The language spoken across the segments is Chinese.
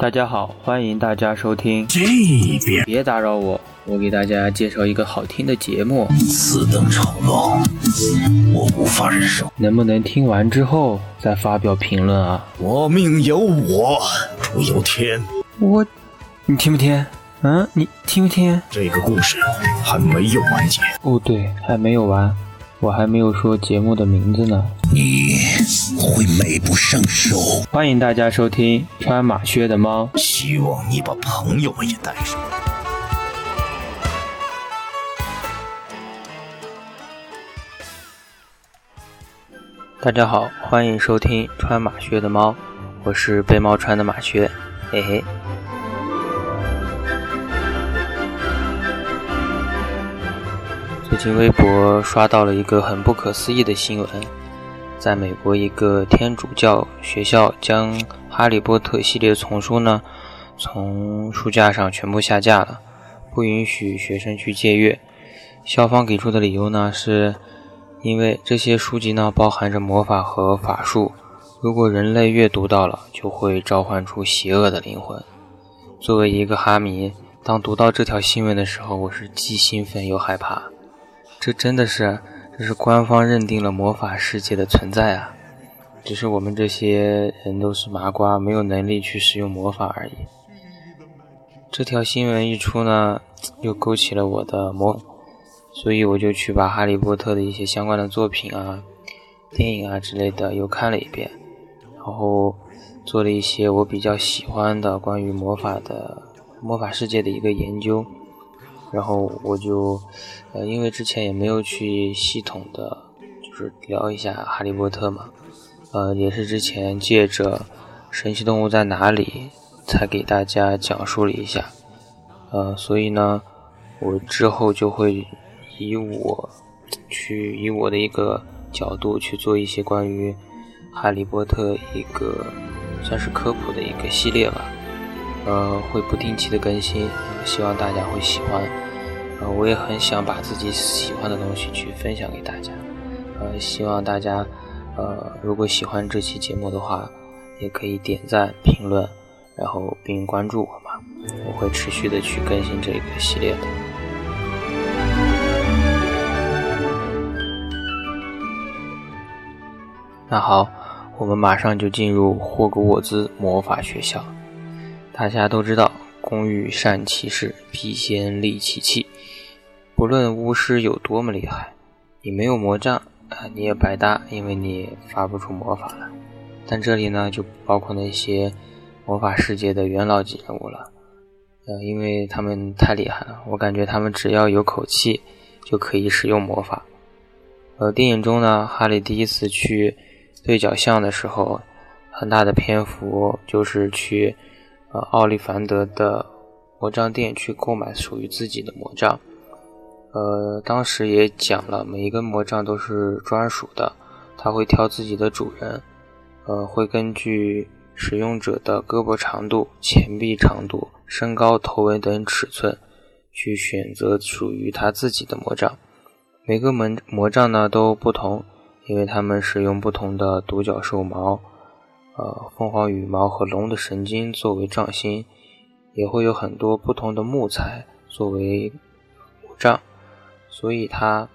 大家好，欢迎大家收听。这边别打扰我，我给大家介绍一个好听的节目，此等丑陋，我无法忍受。能不能听完之后再发表评论啊？我命由我不由天。我，你听不听？嗯，你听不听？这个故事还没有完结。哦，对，还没有完，我还没有说节目的名字呢。你会美不胜收。欢迎大家收听穿马靴的猫。希望你把朋友们也带上。大家好，欢迎收听穿马靴的猫，我是被猫穿的马靴，嘿嘿。最近微博刷到了一个很不可思议的新闻，在美国一个天主教学校将《哈利波特》系列丛书呢从书架上全部下架了，不允许学生去借阅。校方给出的理由呢是。因为这些书籍呢包含着魔法和法术，如果人类阅读到了，就会召唤出邪恶的灵魂。作为一个哈迷，当读到这条新闻的时候，我是既兴奋又害怕。这真的是，这是官方认定了魔法世界的存在啊！只是我们这些人都是麻瓜，没有能力去使用魔法而已。这条新闻一出呢，又勾起了我的魔。所以我就去把《哈利波特》的一些相关的作品啊、电影啊之类的又看了一遍，然后做了一些我比较喜欢的关于魔法的魔法世界的一个研究。然后我就，呃，因为之前也没有去系统的就是聊一下《哈利波特》嘛，呃，也是之前借着《神奇动物在哪里》才给大家讲述了一下，呃，所以呢，我之后就会。以我去以我的一个角度去做一些关于哈利波特一个算是科普的一个系列吧，呃，会不定期的更新，希望大家会喜欢。呃，我也很想把自己喜欢的东西去分享给大家，呃，希望大家呃如果喜欢这期节目的话，也可以点赞、评论，然后并关注我嘛，我会持续的去更新这个系列的。那好，我们马上就进入霍格沃兹魔法学校。大家都知道，工欲善其事，必先利其器。不论巫师有多么厉害，你没有魔杖啊，你也白搭，因为你发不出魔法来。但这里呢，就包括那些魔法世界的元老级人物了，呃，因为他们太厉害了，我感觉他们只要有口气，就可以使用魔法。呃，电影中呢，哈利第一次去。对角巷的时候，很大的篇幅就是去呃奥利凡德的魔杖店去购买属于自己的魔杖。呃，当时也讲了，每一根魔杖都是专属的，他会挑自己的主人，呃，会根据使用者的胳膊长度、前臂长度、身高、头围等尺寸去选择属于他自己的魔杖。每个魔魔杖呢都不同。因为它们使用不同的独角兽毛、呃凤凰羽毛和龙的神经作为杖心，也会有很多不同的木材作为魔杖，所以它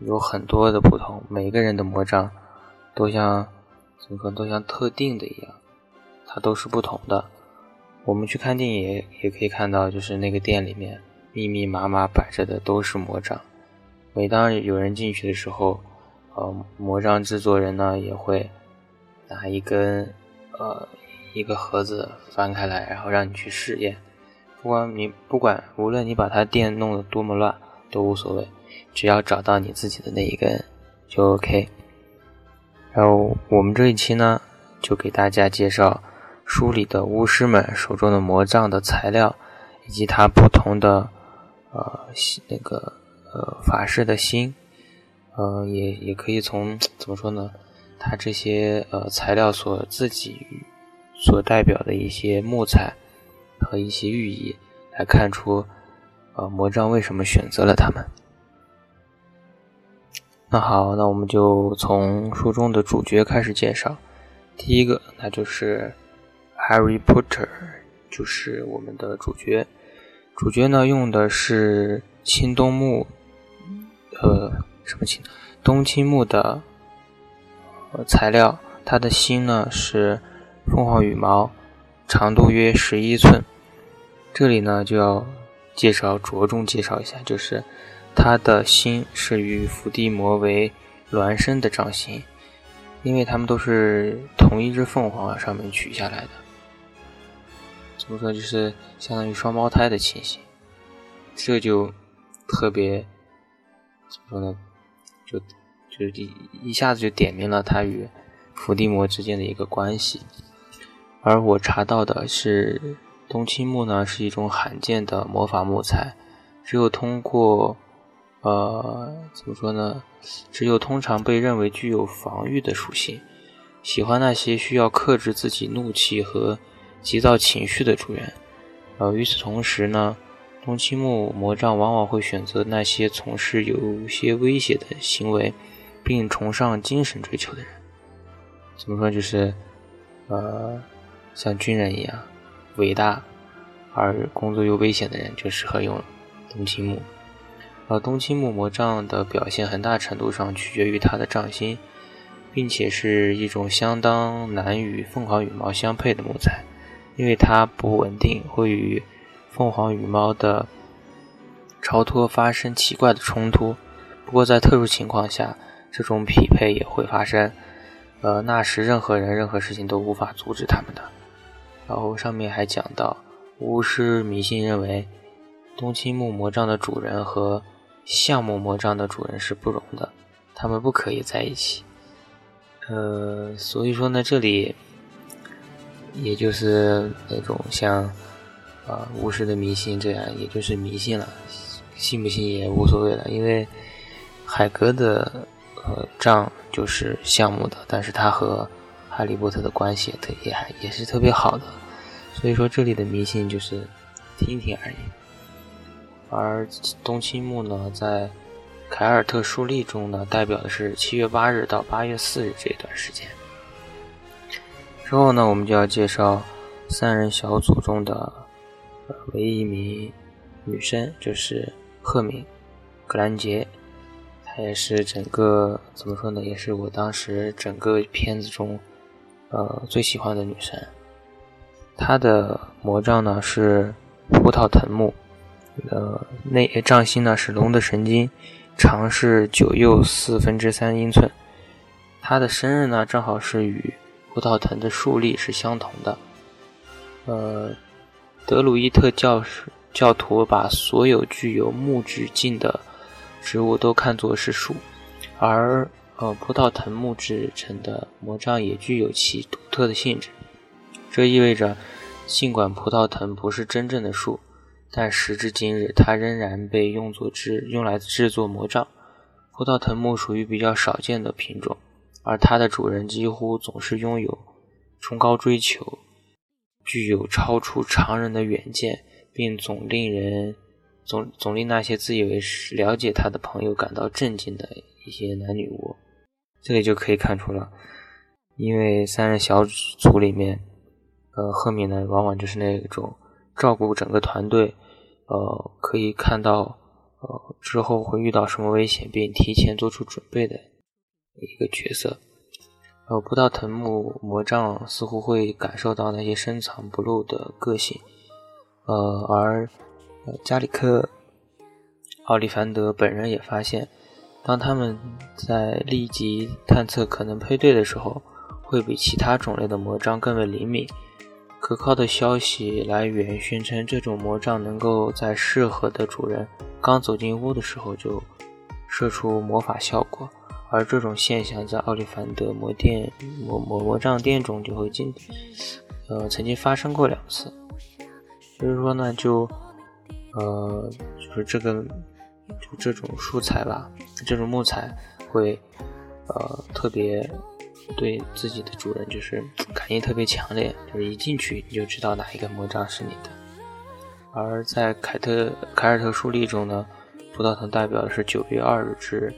有很多的不同。每个人的魔杖都像怎么说，都像特定的一样，它都是不同的。我们去看电影也可以看到，就是那个店里面密密麻麻摆着的都是魔杖。每当有人进去的时候，呃，魔杖制作人呢也会拿一根呃一个盒子翻开来，然后让你去试验。不管你不管无论你把它店弄得多么乱都无所谓，只要找到你自己的那一根就 OK。然后我们这一期呢就给大家介绍书里的巫师们手中的魔杖的材料，以及它不同的呃那个呃法师的心。呃，也也可以从怎么说呢？它这些呃材料所自己所代表的一些木材和一些寓意，来看出呃魔杖为什么选择了它们。那好，那我们就从书中的主角开始介绍。第一个，那就是 Harry Potter 就是我们的主角。主角呢用的是青冬木，呃，什么青？冬青木的材料。它的芯呢是凤凰羽毛，长度约十一寸。这里呢就要介绍，着重介绍一下，就是它的心是与伏地魔为孪生的掌心，因为它们都是同一只凤凰上面取下来的。怎么说，就是相当于双胞胎的情形，这就特别怎么说呢？就就一一下子就点明了他与伏地魔之间的一个关系。而我查到的是，冬青木呢是一种罕见的魔法木材，只有通过呃怎么说呢？只有通常被认为具有防御的属性，喜欢那些需要克制自己怒气和。急躁情绪的主人，呃，与此同时呢，冬青木魔杖往往会选择那些从事有些威胁的行为，并崇尚精神追求的人。怎么说？就是，呃，像军人一样伟大而工作又危险的人，就适合用冬青木。而冬青木魔杖的表现，很大程度上取决于它的杖芯，并且是一种相当难与凤凰羽毛相配的木材。因为它不稳定，会与凤凰羽毛的超脱发生奇怪的冲突。不过在特殊情况下，这种匹配也会发生。呃，那时任何人、任何事情都无法阻止他们的。然后上面还讲到，巫师迷信认为，冬青木魔杖的主人和橡木魔杖的主人是不容的，他们不可以在一起。呃，所以说呢，这里。也就是那种像啊巫师的迷信这样，也就是迷信了，信不信也无所谓了。因为海格的呃杖就是项目的，但是他和哈利波特的关系也特也还也是特别好的，所以说这里的迷信就是听听而已。而冬青木呢，在凯尔特书历中呢，代表的是七月八日到八月四日这段时间。之后呢，我们就要介绍三人小组中的唯一一名女生，就是赫敏·格兰杰。她也是整个怎么说呢？也是我当时整个片子中呃最喜欢的女神。她的魔杖呢是葡萄藤木，呃，内杖心呢是龙的神经，长是九又四分之三英寸。她的生日呢正好是与。葡萄藤的树立是相同的。呃，德鲁伊特教教徒把所有具有木质茎的植物都看作是树，而呃葡萄藤木制成的魔杖也具有其独特的性质。这意味着，尽管葡萄藤不是真正的树，但时至今日，它仍然被用作制用来制作魔杖。葡萄藤木属于比较少见的品种。而它的主人几乎总是拥有崇高追求，具有超出常人的远见，并总令人总总令那些自以为是了解他的朋友感到震惊的一些男女巫。这里就可以看出了，因为三人小组里面，呃，赫敏呢往往就是那种照顾整个团队，呃，可以看到呃之后会遇到什么危险，并提前做出准备的。一个角色，呃，不到藤木魔杖似乎会感受到那些深藏不露的个性，呃，而加里克奥利凡德本人也发现，当他们在立即探测可能配对的时候，会比其他种类的魔杖更为灵敏。可靠的消息来源宣称，这种魔杖能够在适合的主人刚走进屋的时候就射出魔法效果。而这种现象在奥利凡德魔殿魔魔魔杖店中就会经，呃，曾经发生过两次。所以说呢，就，呃，就是这个，就这种素材吧，这种木材会，呃，特别对自己的主人就是 感应特别强烈，就是一进去你就知道哪一个魔杖是你的。而在凯特凯尔特书历中呢，葡萄藤代表的是九月二日至。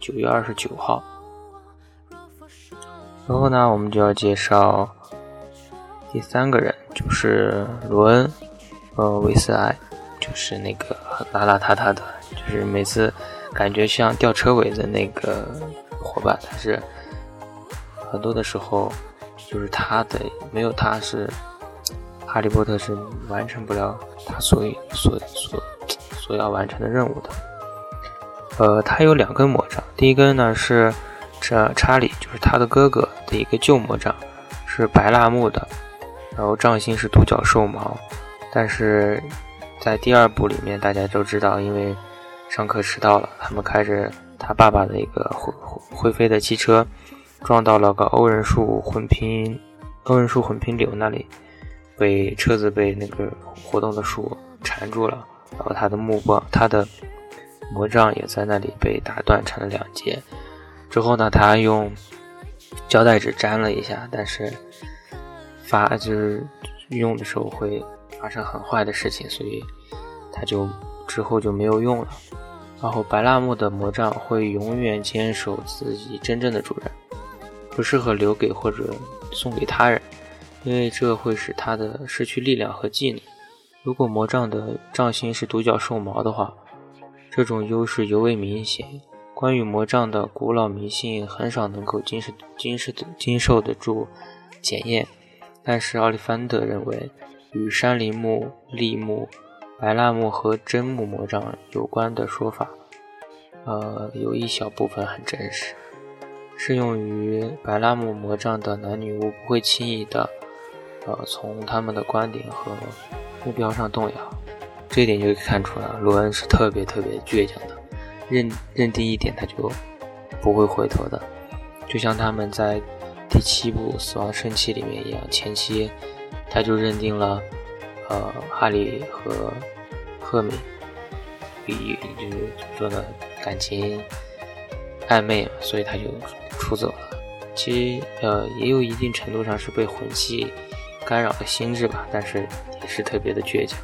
九月二十九号，然后呢，我们就要介绍第三个人，就是罗恩，呃，韦斯埃，就是那个邋邋遢遢的，就是每次感觉像吊车尾的那个伙伴，他是很多的时候就是他的没有他是哈利波特是完成不了他所所所所要完成的任务的。呃，他有两根魔杖，第一根呢是这查理，就是他的哥哥的一个旧魔杖，是白蜡木的，然后杖芯是独角兽毛，但是在第二部里面，大家都知道，因为上课迟到了，他们开着他爸爸的一个会会飞的汽车，撞到了个欧人树混拼欧人树混拼柳那里，被车子被那个活动的树缠住了，然后他的目光他的。魔杖也在那里被打断成了两截。之后呢，他用胶带纸粘了一下，但是发就是用的时候会发生很坏的事情，所以他就之后就没有用了。然后白蜡木的魔杖会永远坚守自己真正的主人，不适合留给或者送给他人，因为这会使他的失去力量和技能。如果魔杖的杖芯是独角兽毛的话。这种优势尤为明显。关于魔杖的古老迷信很少能够经受、经受、经受得住检验。但是奥利凡德认为，与山林木、栎木、白蜡木和真木魔杖有关的说法，呃，有一小部分很真实。适用于白蜡木魔杖的男女巫不会轻易的，呃，从他们的观点和目标上动摇。这一点就可以看出来，罗恩是特别特别倔强的，认认定一点他就不会回头的，就像他们在第七部《死亡圣器》里面一样，前期他就认定了，呃，哈利和赫敏，比就是说呢，感情暧昧，所以他就出走了。其实呃，也有一定程度上是被魂器干扰了心智吧，但是也是特别的倔强。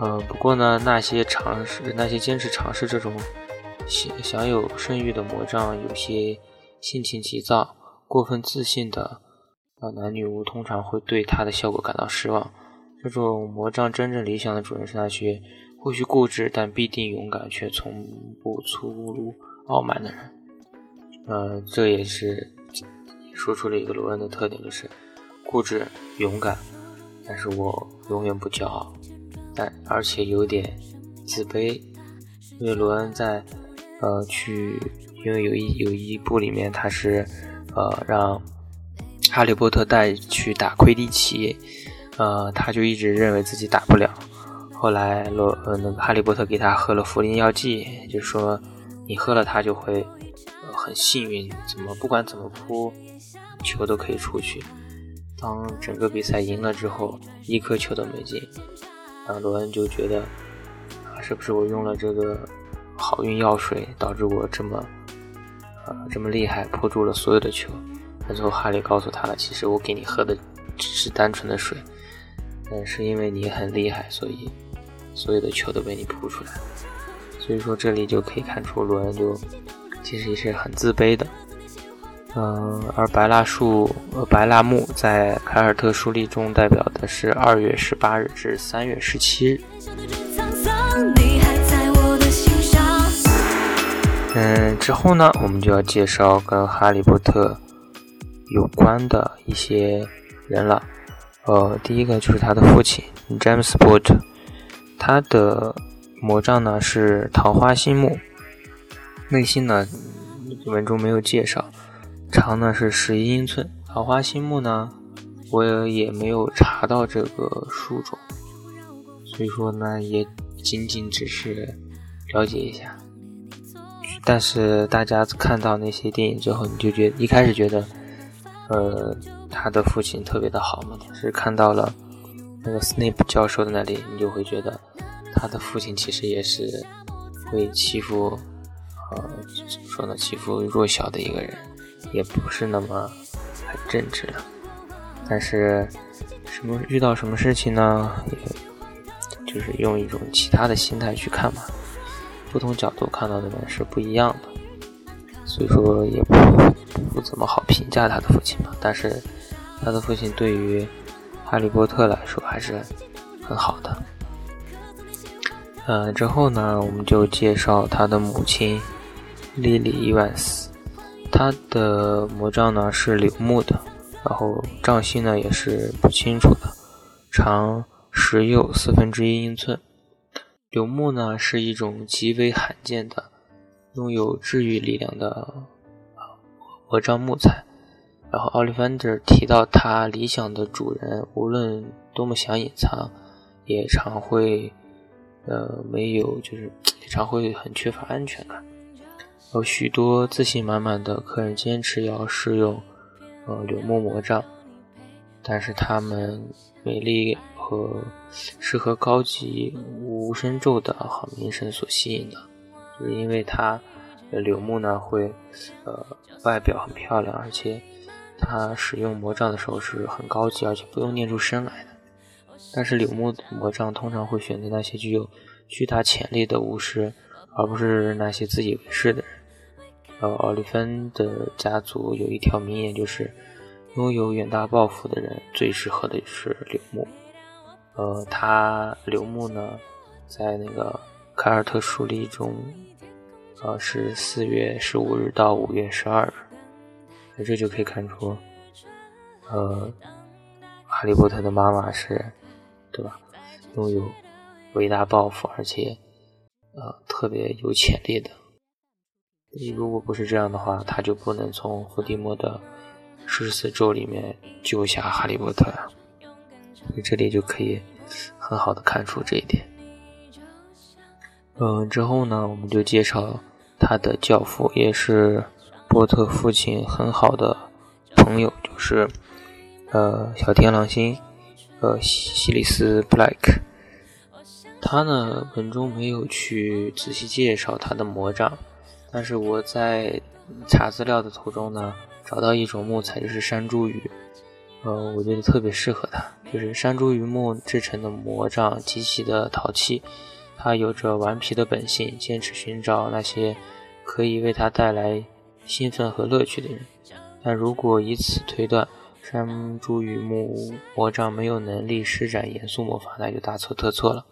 嗯，不过呢，那些尝试、那些坚持尝试这种享享有声誉的魔杖，有些性情急躁、过分自信的啊男女巫，通常会对它的效果感到失望。这种魔杖真正理想的主人是那些或许固执但必定勇敢，却从不粗鲁傲慢的人。呃，这也是说出了一个罗恩的特点，就是固执勇敢，但是我永远不骄傲。但而且有点自卑，因为罗恩在呃去，因为有一有一部里面他是呃让哈利波特带去打魁地奇，呃他就一直认为自己打不了。后来罗呃那个哈利波特给他喝了茯苓药剂，就说你喝了它就会呃很幸运，怎么不管怎么扑球都可以出去。当整个比赛赢了之后，一颗球都没进。啊，罗恩就觉得，啊，是不是我用了这个好运药水，导致我这么，啊，这么厉害，扑住了所有的球？那最后哈利告诉他了，其实我给你喝的只是单纯的水，但是因为你很厉害，所以所有的球都被你扑出来。所以说这里就可以看出，罗恩就其实也是很自卑的。嗯，而白蜡树、白蜡木在凯尔特书历中代表的是二月十八日至三月十七日。嗯，之后呢，我们就要介绍跟哈利波特有关的一些人了。呃，第一个就是他的父亲 James Potter，他的魔杖呢是桃花心木，内心呢文中没有介绍。长呢是十一英寸，桃花心木呢，我也没有查到这个树种，所以说呢也仅仅只是了解一下。但是大家看到那些电影之后，你就觉一开始觉得，呃，他的父亲特别的好嘛，是看到了那个 Snape 教授的那里，你就会觉得他的父亲其实也是会欺负，呃，怎么说呢，欺负弱小的一个人。也不是那么很正直的，但是什么遇到什么事情呢？就是用一种其他的心态去看嘛，不同角度看到的呢是不一样的，所以说也不不怎么好评价他的父亲吧。但是他的父亲对于哈利波特来说还是很好的。呃，之后呢，我们就介绍他的母亲莉莉伊万斯，她的魔杖呢是柳木的，然后杖芯呢也是不清楚的，长十又四分之一英寸。柳木呢是一种极为罕见的、拥有治愈力量的魔杖木材。然后奥利凡德提到，他理想的主人无论多么想隐藏，也常会。呃，没有，就是 常会很缺乏安全感。有许多自信满满的客人坚持要试用呃柳木魔杖，但是他们美丽和适合高级无声咒的好名声所吸引的，就是因为它柳木呢会呃外表很漂亮，而且它使用魔杖的时候是很高级，而且不用念出声来的。但是柳木魔杖通常会选择那些具有巨大潜力的巫师，而不是那些自以为是的人。呃，奥利芬的家族有一条名言，就是拥有远大抱负的人最适合的就是柳木。呃，他柳木呢，在那个凯尔特书历中，呃，是四月十五日到五月十二日。那这就可以看出，呃，哈利波特的妈妈是。对吧？拥有伟大抱负，而且呃特别有潜力的。如果不是这样的话，他就不能从伏地魔的十四咒里面救下哈利波特呀。所以这里就可以很好的看出这一点。嗯，之后呢，我们就介绍他的教父，也是波特父亲很好的朋友，就是呃小天狼星。呃，西里斯·布莱克，他呢本中没有去仔细介绍他的魔杖，但是我在查资料的途中呢，找到一种木材，就是山茱萸，呃，我觉得特别适合他，就是山茱萸木制成的魔杖极其的淘气，他有着顽皮的本性，坚持寻找那些可以为他带来兴奋和乐趣的人，但如果以此推断。山茱萸木魔杖没有能力施展严肃魔法，那就大错特错了。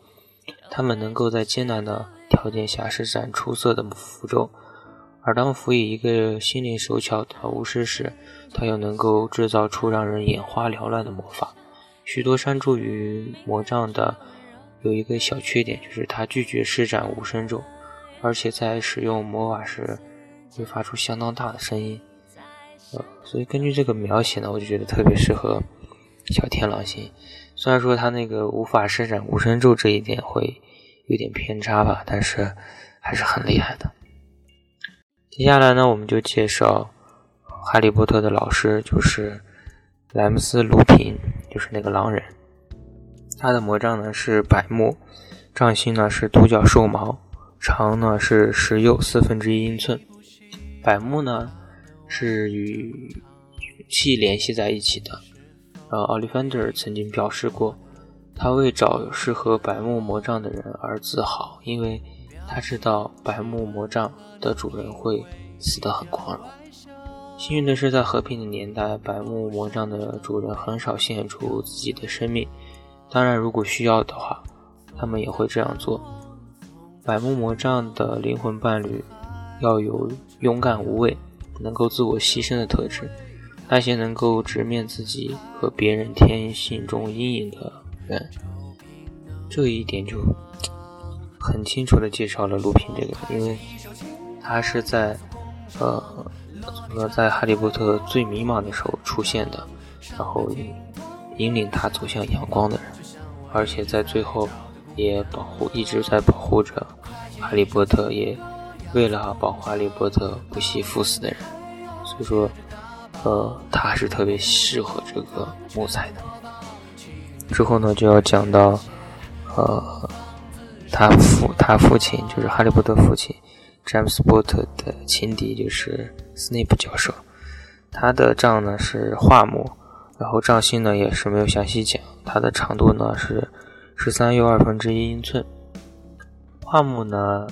他们能够在艰难的条件下施展出色的符咒，而当辅以一个心灵手巧的巫师时，他又能够制造出让人眼花缭乱的魔法。许多山茱萸魔杖的有一个小缺点，就是他拒绝施展无声咒，而且在使用魔法时会发出相当大的声音。呃所以根据这个描写呢，我就觉得特别适合小天狼星。虽然说他那个无法施展无声咒这一点会有点偏差吧，但是还是很厉害的。接下来呢，我们就介绍哈利波特的老师，就是莱姆斯·鲁平，就是那个狼人。他的魔杖呢是柏木，杖芯呢是独角兽毛，长呢是十又四分之一英寸。柏木呢。是与勇气联系在一起的。呃，奥利芬德曾经表示过，他为找适合柏木魔杖的人而自豪，因为他知道柏木魔杖的主人会死得很光荣。幸运的是，在和平的年代，柏木魔杖的主人很少献出自己的生命。当然，如果需要的话，他们也会这样做。白木魔杖的灵魂伴侣要有勇敢无畏。能够自我牺牲的特质，那些能够直面自己和别人天性中阴影的人，这一点就很清楚的介绍了卢平这个人，因为他是在呃怎么在哈利波特最迷茫的时候出现的，然后引领他走向阳光的人，而且在最后也保护一直在保护着哈利波特也。为了保护哈利波特不惜赴死的人，所以说，呃，他是特别适合这个木材的。之后呢，就要讲到，呃，他父他父亲就是哈利波特父亲詹姆斯波特的情敌，就是斯内普教授。他的杖呢是桦木，然后杖芯呢也是没有详细讲，它的长度呢是十三又二分之一英寸。桦木呢。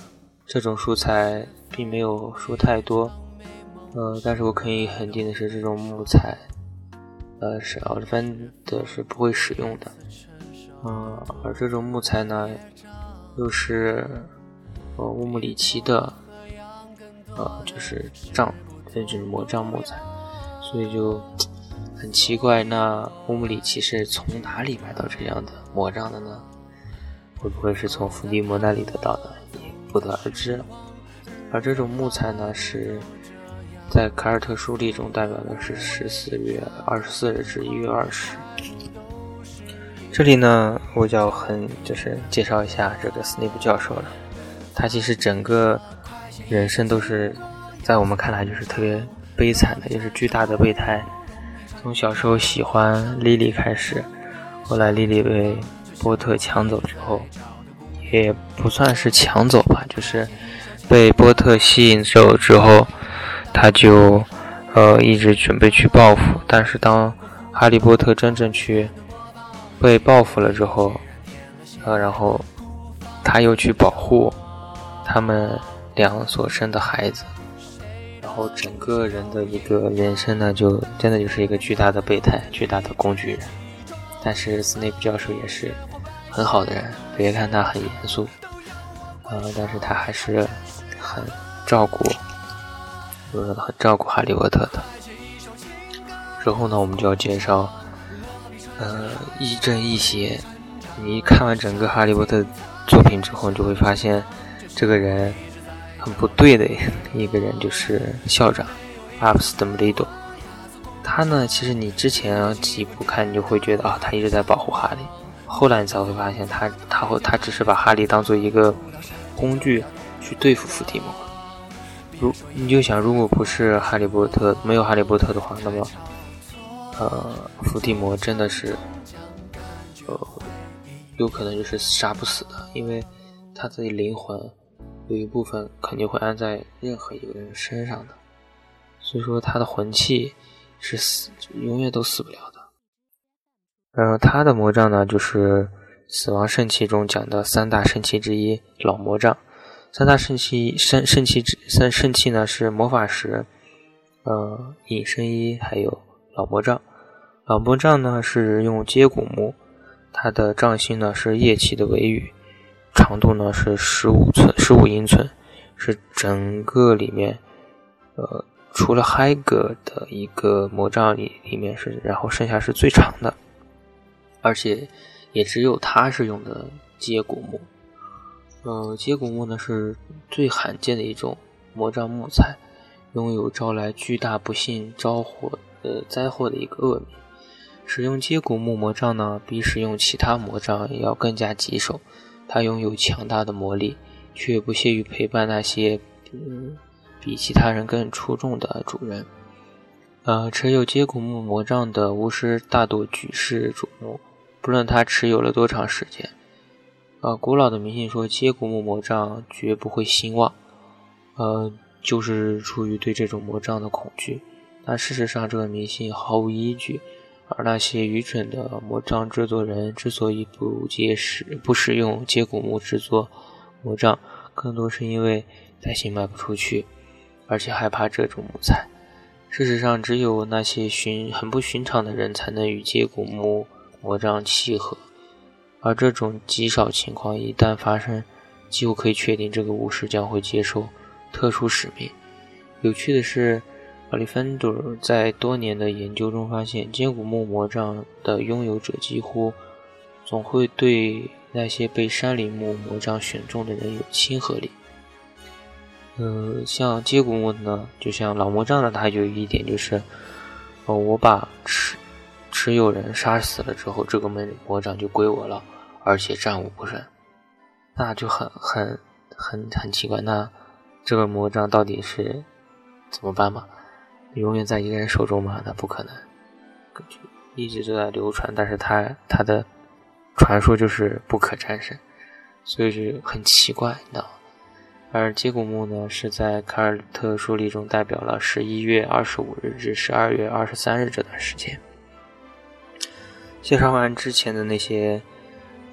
这种素材并没有说太多，呃，但是我可以肯定的是，这种木材，呃，是奥利芬的是不会使用的。嗯，而这种木材呢，又是呃乌姆里奇的，呃，就是杖，这就是魔杖木材，所以就很奇怪，那乌姆里奇是从哪里买到这样的魔杖的呢？会不会是从伏地魔那里得到的？也不得而知。而这种木材呢，是在凯尔特书历中代表的是十四月二十四日至一月二十。这里呢，我就要很就是介绍一下这个斯内普教授了。他其实整个人生都是在我们看来就是特别悲惨的，也是巨大的备胎。从小时候喜欢莉莉开始，后来莉莉被波特抢走之后，也不算是抢走吧，就是被波特吸引走之后，他就呃一直准备去报复。但是当哈利波特真正去被报复了之后，呃，然后他又去保护他们俩所生的孩子，然后整个人的一个人生呢，就真的就是一个巨大的备胎，巨大的工具人。但是斯内普教授也是很好的人，别看他很严肃，呃，但是他还是很照顾，呃，很照顾哈利波特的。之后呢，我们就要介绍。呃，亦正亦邪。你看完整个《哈利波特》作品之后，你就会发现，这个人很不对的一个人，就是校长阿布斯·邓布利多。他呢，其实你之前几部看，你就会觉得啊，他一直在保护哈利。后来你才会发现，他他会他只是把哈利当做一个工具去对付伏地魔。如你就想，如果不是哈利波特，没有哈利波特的话，那么。呃，伏地魔真的是，呃，有可能就是杀不死的，因为他自己灵魂有一部分肯定会安在任何一个人身上的，所以说他的魂器是死，永远都死不了的。嗯，他的魔杖呢，就是死亡圣器中讲的三大圣器之一——老魔杖。三大圣器圣圣器之三圣器呢，是魔法石、呃隐身衣还有。老魔杖，老魔杖呢是用接骨木，它的杖心呢是叶器的尾羽，长度呢是十五寸，十五英寸，是整个里面，呃，除了海格的一个魔杖里里面是，然后剩下是最长的，而且也只有它是用的接骨木，呃，接骨木呢是最罕见的一种魔杖木材，拥有招来巨大不幸、招祸。呃，灾祸的一个恶名。使用接骨木魔杖呢，比使用其他魔杖要更加棘手。他拥有强大的魔力，却不屑于陪伴那些嗯比其他人更出众的主人。呃，持有接骨木魔杖的巫师大多举世瞩目，不论他持有了多长时间。呃，古老的迷信说接骨木魔杖绝不会兴旺，呃，就是出于对这种魔杖的恐惧。但事实上，这个迷信毫无依据。而那些愚蠢的魔杖制作人之所以不接使不使用接骨木制作魔杖，更多是因为担心卖不出去，而且害怕这种木材。事实上，只有那些寻很不寻常的人才能与接骨木魔杖契合。而这种极少情况一旦发生，几乎可以确定这个巫师将会接受特殊使命。有趣的是。奥利芬多在多年的研究中发现，接骨木魔杖的拥有者几乎总会对那些被山林木魔杖选中的人有亲和力。呃，像接骨木呢，就像老魔杖呢，它有一点就是，呃，我把持持有人杀死了之后，这个魔魔杖就归我了，而且战无不胜，那就很很很很奇怪。那这个魔杖到底是怎么办嘛？永远在一个人手中吗？那不可能，一直都在流传，但是他他的传说就是不可战胜，所以就很奇怪，你知道吗？而接骨木呢，是在凯尔特书历中代表了十一月二十五日至十二月二十三日这段时间。介绍完之前的那些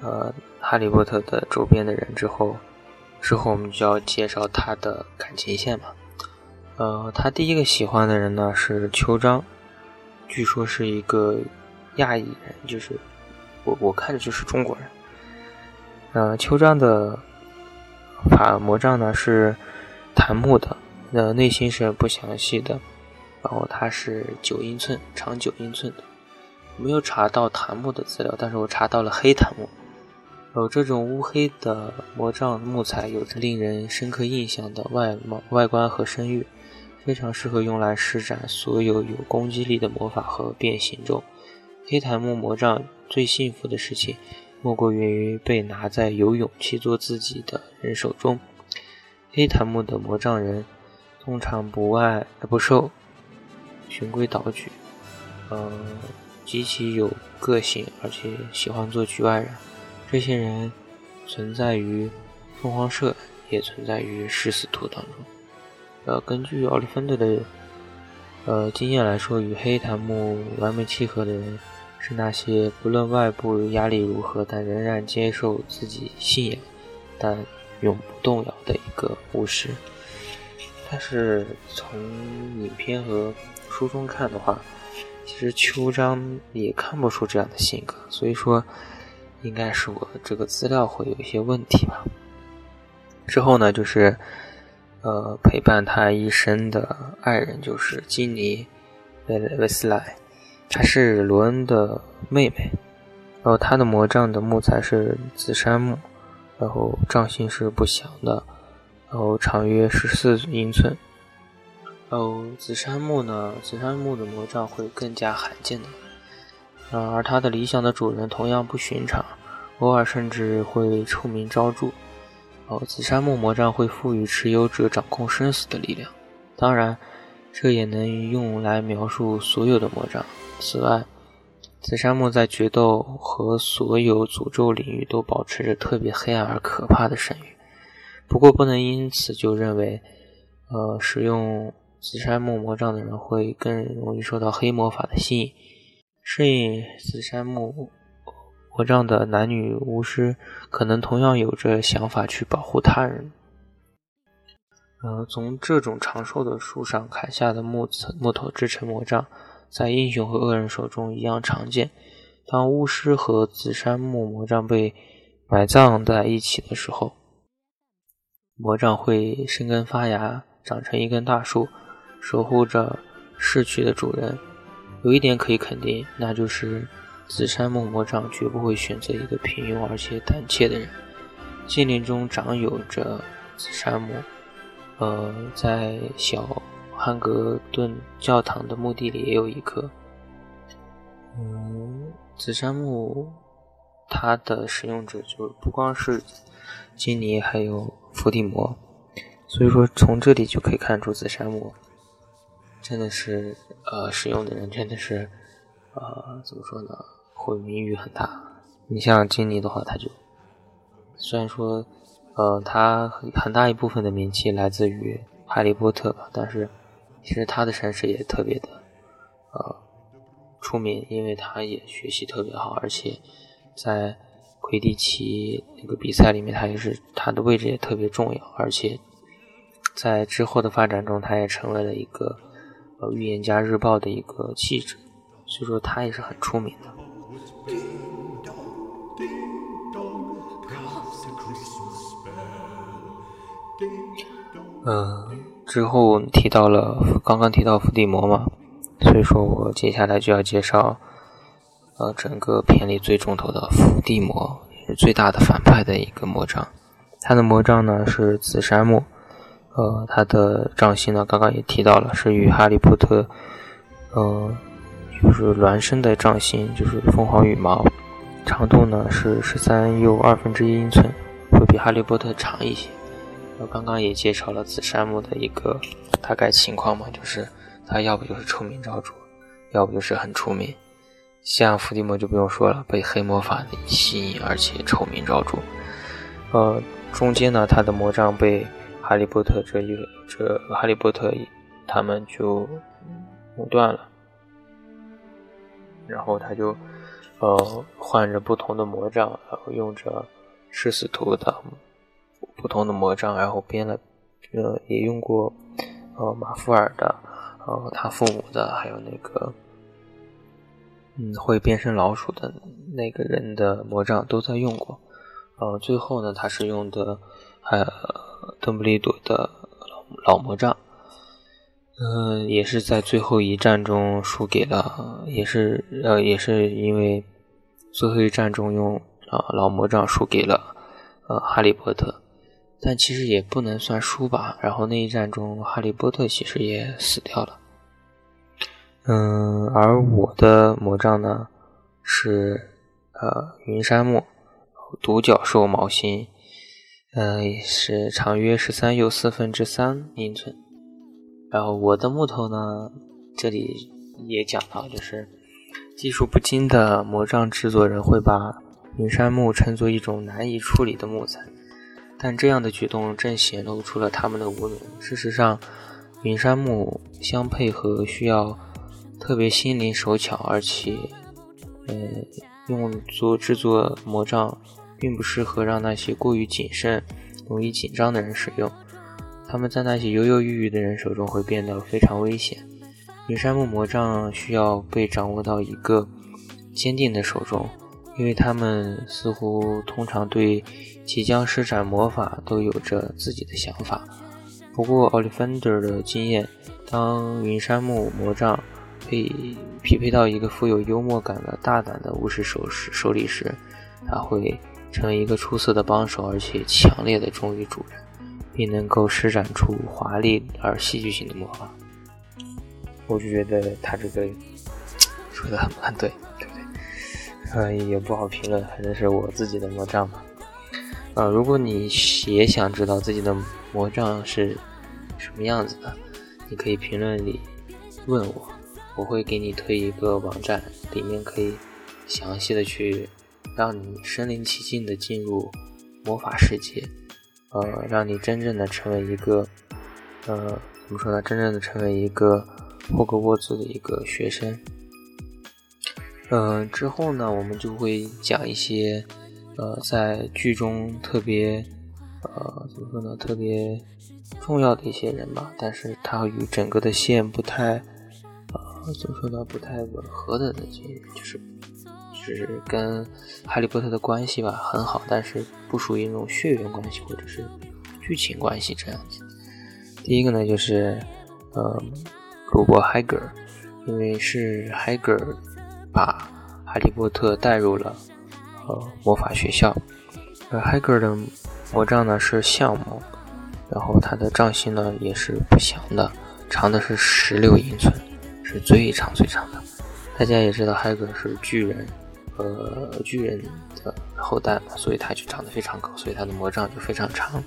呃哈利波特的周边的人之后，之后我们就要介绍他的感情线嘛。呃，他第一个喜欢的人呢是秋张。据说是一个亚裔人，就是我我看着就是中国人。呃，秋章的法魔杖呢是檀木的，呃，内心是不详细的，然后它是九英寸，长九英寸的。没有查到檀木的资料，但是我查到了黑檀木。有这种乌黑的魔杖木材，有着令人深刻印象的外貌、外观和声誉，非常适合用来施展所有有攻击力的魔法和变形咒。黑檀木魔杖最幸福的事情，莫过于被拿在有勇气做自己的人手中。黑檀木的魔杖人通常不爱不受循规蹈矩，嗯，极其有个性，而且喜欢做局外人。这些人存在于凤凰社，也存在于食死徒当中。呃，根据奥利芬特的呃经验来说，与黑檀木完美契合的人是那些不论外部压力如何，但仍然接受自己信仰，但永不动摇的一个巫师。但是从影片和书中看的话，其实秋章也看不出这样的性格，所以说。应该是我这个资料会有一些问题吧。之后呢，就是呃陪伴他一生的爱人，就是金妮·维维斯莱，她是罗恩的妹妹。然后她的魔杖的木材是紫杉木，然后杖心是不详的，然后长约十四英寸。然后紫杉木呢，紫杉木的魔杖会更加罕见的。而它的理想的主人同样不寻常，偶尔甚至会臭名昭著。紫杉木魔杖会赋予持有者掌控生死的力量，当然，这也能用来描述所有的魔杖。此外，紫杉木在决斗和所有诅咒领域都保持着特别黑暗而可怕的声誉。不过，不能因此就认为，呃，使用紫杉木魔杖的人会更容易受到黑魔法的吸引。适应紫杉木魔杖的男女巫师，可能同样有着想法去保护他人。呃，从这种长寿的树上砍下的木子木头制成魔杖，在英雄和恶人手中一样常见。当巫师和紫杉木魔杖被埋葬在一起的时候，魔杖会生根发芽，长成一根大树，守护着逝去的主人。有一点可以肯定，那就是紫杉木魔杖绝不会选择一个平庸而且胆怯的人。戒灵中长有着紫杉木，呃，在小汉格顿教堂的墓地里也有一棵。嗯，紫杉木它的使用者就是不光是金尼，还有伏地魔，所以说从这里就可以看出紫杉木。真的是，呃，使用的人真的是，呃，怎么说呢？会名誉很大。你像金妮的话，他就虽然说，呃，他很大一部分的名气来自于哈利波特吧，但是其实他的身世也特别的，呃，出名，因为他也学习特别好，而且在魁地奇那个比赛里面，他也是他的位置也特别重要，而且在之后的发展中，他也成为了一个。呃，《预言家日报》的一个记者，所以说他也是很出名的。嗯，之后提到了刚刚提到伏地魔嘛，所以说我接下来就要介绍，呃，整个片里最重头的伏地魔，是最大的反派的一个魔杖。他的魔杖呢是紫杉木。呃，它的杖心呢，刚刚也提到了，是与哈利波特，呃，就是孪生的杖心，就是凤凰羽毛，长度呢是十三又二分之一英寸，会比哈利波特长一些。我刚刚也介绍了紫杉木的一个大概情况嘛，就是它要不就是臭名昭著，要不就是很出名。像伏地魔就不用说了，被黑魔法吸引，而且臭名昭著。呃，中间呢，他的魔杖被。哈利波特这一这哈利波特他们就弄断了，然后他就呃换着不同的魔杖，然后用着食死徒的不同的魔杖，然后编了呃也用过呃马夫尔的，呃他父母的，还有那个嗯，会变身老鼠的那个人的魔杖都在用过。呃，最后呢，他是用的呃邓布利多的老老魔杖。嗯，也是在最后一战中输给了，也是呃，也是因为最后一战中用啊老魔杖输给了呃哈利波特，但其实也不能算输吧。然后那一战中，哈利波特其实也死掉了。嗯，而我的魔杖呢是呃云杉木独角兽毛心，嗯，是长约十三又四分之三英寸。然后我的木头呢，这里也讲到，就是技术不精的魔杖制作人会把云杉木称作一种难以处理的木材，但这样的举动正显露出了他们的无能。事实上，云杉木相配合需要特别心灵手巧，而且，呃，用作制作魔杖并不适合让那些过于谨慎、容易紧张的人使用。他们在那些犹犹豫豫的人手中会变得非常危险。云杉木魔杖需要被掌握到一个坚定的手中，因为他们似乎通常对即将施展魔法都有着自己的想法。不过，奥利芬德的经验，当云杉木魔杖被匹配到一个富有幽默感的大胆的巫师手手里时，他会成为一个出色的帮手，而且强烈的忠于主人。并能够施展出华丽而戏剧性的魔法，我就觉得他这个 说的很很，对？呃，也不好评论，反正是我自己的魔杖嘛。呃，如果你也想知道自己的魔杖是什么样子的，你可以评论里问我，我会给你推一个网站，里面可以详细的去让你身临其境的进入魔法世界。呃，让你真正的成为一个，呃，怎么说呢？真正的成为一个霍格沃兹的一个学生。嗯，之后呢，我们就会讲一些，呃，在剧中特别，呃，怎么说呢？特别重要的一些人吧。但是他与整个的线不太，呃，怎么说呢？不太吻合的那些，就是。就是跟哈利波特的关系吧很好，但是不属于那种血缘关系或者是剧情关系这样子。第一个呢，就是呃，鲁伯·海格尔，因为是海格尔把哈利波特带入了呃魔法学校。而海格尔的魔杖呢是橡木，然后它的杖芯呢也是不祥的，长的是十六英寸，是最长最长的。大家也知道海格尔是巨人。呃，巨人的后代，所以他就长得非常高，所以他的魔杖就非常长。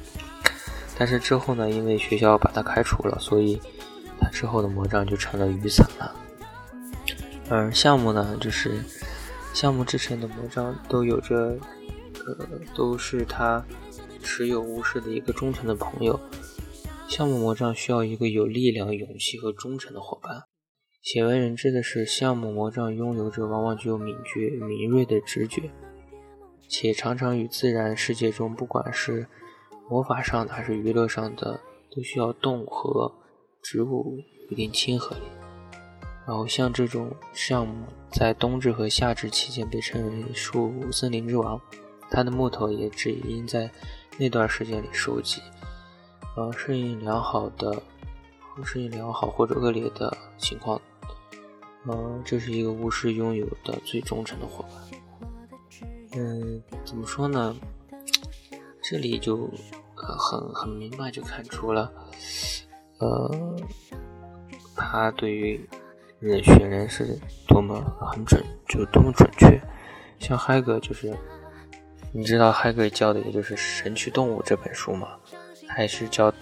但是之后呢，因为学校把他开除了，所以他之后的魔杖就成了雨伞了。而项目呢，就是项目制成的魔杖都有着，呃，都是他持有巫师的一个忠诚的朋友。项目魔杖需要一个有力量、勇气和忠诚的伙伴。鲜为人知的是，项目魔杖拥有着往往具有敏捷、敏锐的直觉，且常常与自然世界中不管是魔法上的还是娱乐上的，都需要动物和植物一定亲和力。然后像这种项目，在冬至和夏至期间被称为树森林之王，它的木头也只应在那段时间里收集。呃，适应良好的，适应良好或者恶劣的情况。呃，这是一个巫师拥有的最忠诚的伙伴。嗯，怎么说呢？这里就很很明白，就看出了，呃，他对于人选人是多么很准，就多么准确。像海格，就是你知道海格教的，也就是《神奇动物》这本书嘛，还是教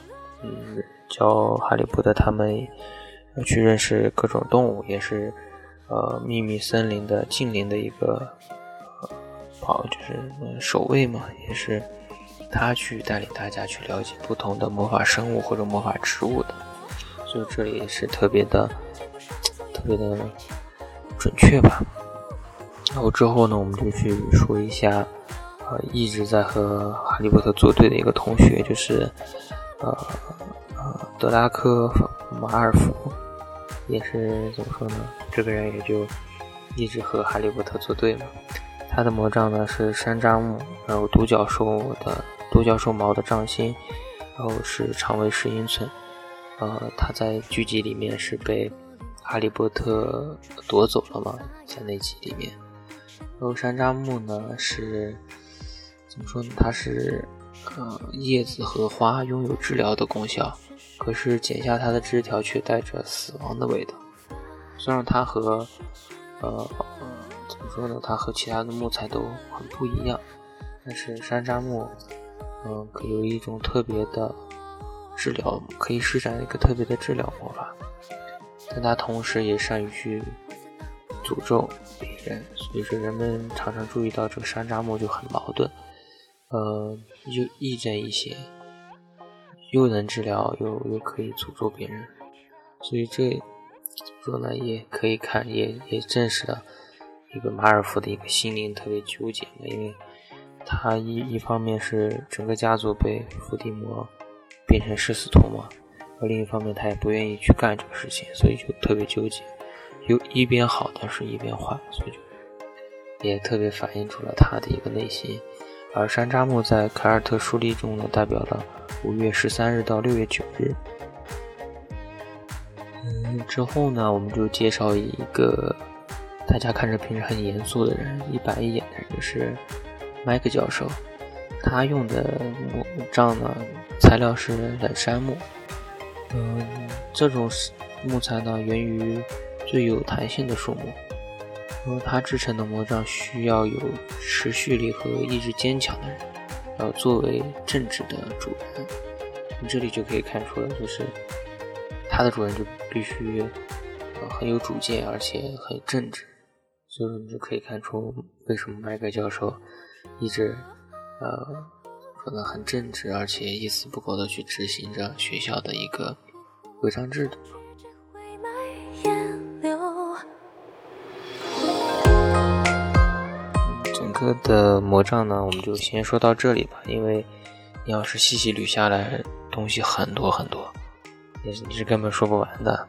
嗯教哈利波特他们。要去认识各种动物，也是呃秘密森林的精灵的一个跑，就是守卫嘛，也是他去带领大家去了解不同的魔法生物或者魔法植物的，所以这里是特别的特别的准确吧。然后之后呢，我们就去说一下呃一直在和哈利波特作对的一个同学，就是呃呃德拉科马尔福。也是怎么说呢？这个人也就一直和哈利波特作对嘛。他的魔杖呢是山楂木，然后独角兽的独角兽毛的杖心，然后是长为十英寸。呃，他在剧集里面是被哈利波特夺走了嘛，在那集里面。然后山楂木呢是怎么说呢？它是呃叶子和花拥有治疗的功效，可是剪下它的枝条却带着死亡的味道。虽然它和呃。怎么说呢？它和其他的木材都很不一样，但是山楂木，嗯，可有一种特别的治疗，可以施展一个特别的治疗魔法，但他同时也善于去诅咒别人，所以说人们常常注意到这个山楂木就很矛盾，呃，又亦正亦邪，又能治疗，又又可以诅咒别人，所以这怎么说呢？也可以看，也也证实了。一个马尔福的一个心灵特别纠结嘛，因为他一一方面是整个家族被伏地魔变成食死徒嘛，而另一方面他也不愿意去干这个事情，所以就特别纠结，又一边好，但是一边坏，所以就也特别反映出了他的一个内心。而山楂木在凯尔特书历中呢，代表了五月十三日到六月九日。嗯，之后呢，我们就介绍一个。大家看着平时很严肃的人，一板一眼的人就是麦克教授。他用的木杖呢，材料是冷杉木。嗯，这种木材呢，源于最有弹性的树木。然后他制成的魔杖需要有持续力和意志坚强的人，然后作为正直的主人。从这里就可以看出来，就是他的主人就必须很有主见，而且很正直。所以，你就可以看出为什么麦克教授一直呃可能很正直，而且一丝不苟的去执行着学校的一个规章制度。整个的魔杖呢，我们就先说到这里吧，因为你要是细细捋下来，东西很多很多，你你是根本说不完的。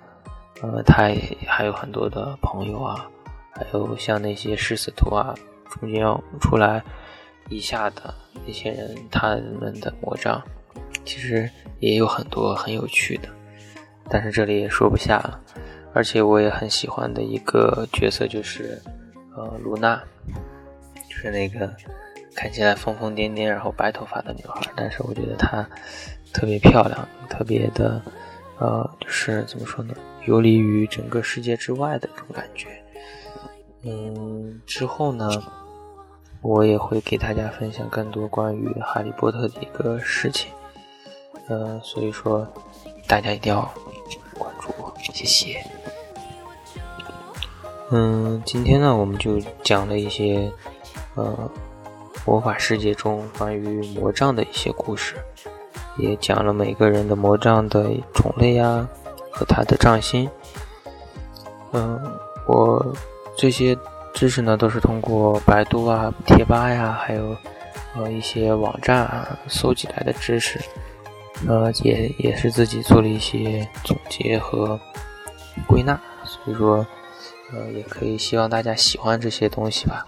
呃，他还有很多的朋友啊。还有像那些食死徒啊，中间要出来以下的那些人，他们的魔杖其实也有很多很有趣的，但是这里也说不下了。而且我也很喜欢的一个角色就是呃卢娜，就是那个看起来疯疯癫癫然后白头发的女孩，但是我觉得她特别漂亮，特别的呃就是怎么说呢，游离于整个世界之外的这种感觉。嗯，之后呢，我也会给大家分享更多关于哈利波特的一个事情。嗯，所以说大家一定要关注我，谢谢。嗯，今天呢，我们就讲了一些呃魔法世界中关于魔杖的一些故事，也讲了每个人的魔杖的种类呀和它的杖心。嗯，我。这些知识呢，都是通过百度啊、贴吧呀，还有呃一些网站啊搜集来的知识，呃，也也是自己做了一些总结和归纳，所以说，呃，也可以希望大家喜欢这些东西吧。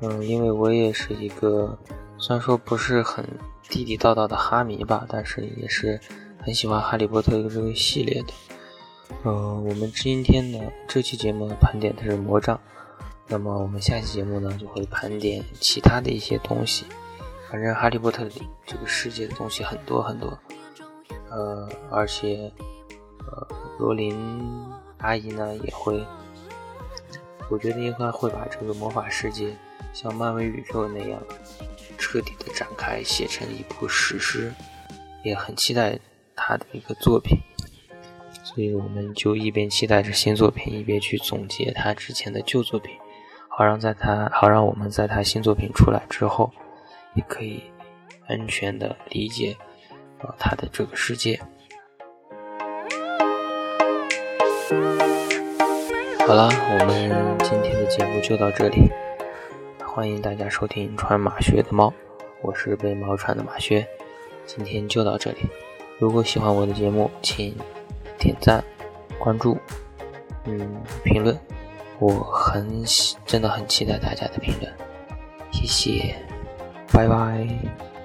嗯，因为我也是一个虽然说不是很地地道道的哈迷吧，但是也是很喜欢哈利波特这个系列的。嗯，我们今天呢，这期节目盘点的是魔杖，那么我们下期节目呢就会盘点其他的一些东西。反正哈利波特里这个世界的东西很多很多，呃，而且呃，罗琳阿姨呢也会，我觉得应该会把这个魔法世界像漫威宇宙那样彻底的展开，写成一部史诗，也很期待他的一个作品。所以我们就一边期待着新作品，一边去总结他之前的旧作品，好让在他好让我们在他新作品出来之后，也可以安全的理解啊他的这个世界。好了，我们今天的节目就到这里，欢迎大家收听穿马靴的猫，我是被猫穿的马靴，今天就到这里。如果喜欢我的节目，请。点赞、关注、嗯，评论，我很真的很期待大家的评论，谢谢，拜拜。